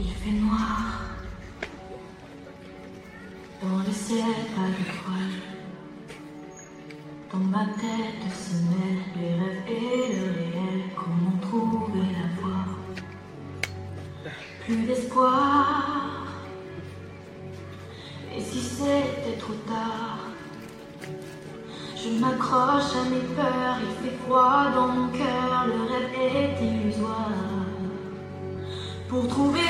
Il fait noir. Dans le ciel, pas d'étoiles. Dans ma tête se mêlent les rêves et le réel. Comment trouver la voie Plus d'espoir. Et si c'était trop tard? Je m'accroche à mes peurs, il fait froid dans mon cœur, le rêve est illusoire. Pour trouver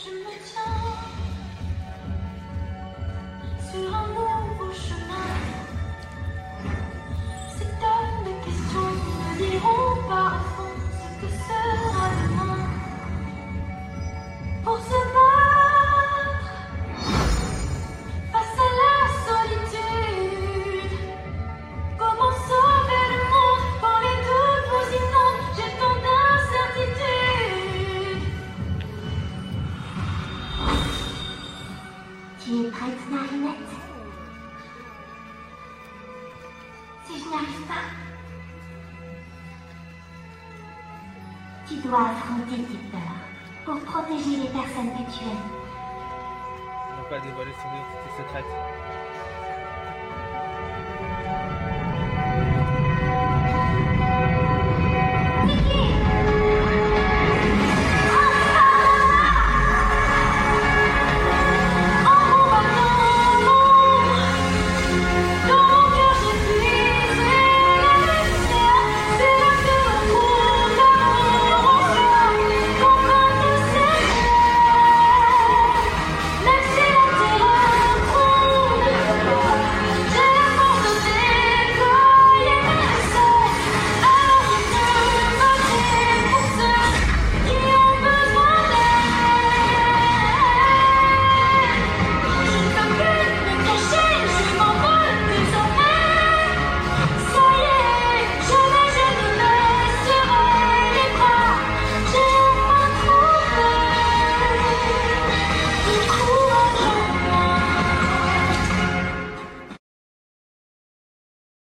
什么叫 Tu es prête, Marinette Si je n'y arrive pas, tu dois affronter tes peurs pour protéger les personnes que tu aimes. On va pas dévoiler son identité secrète.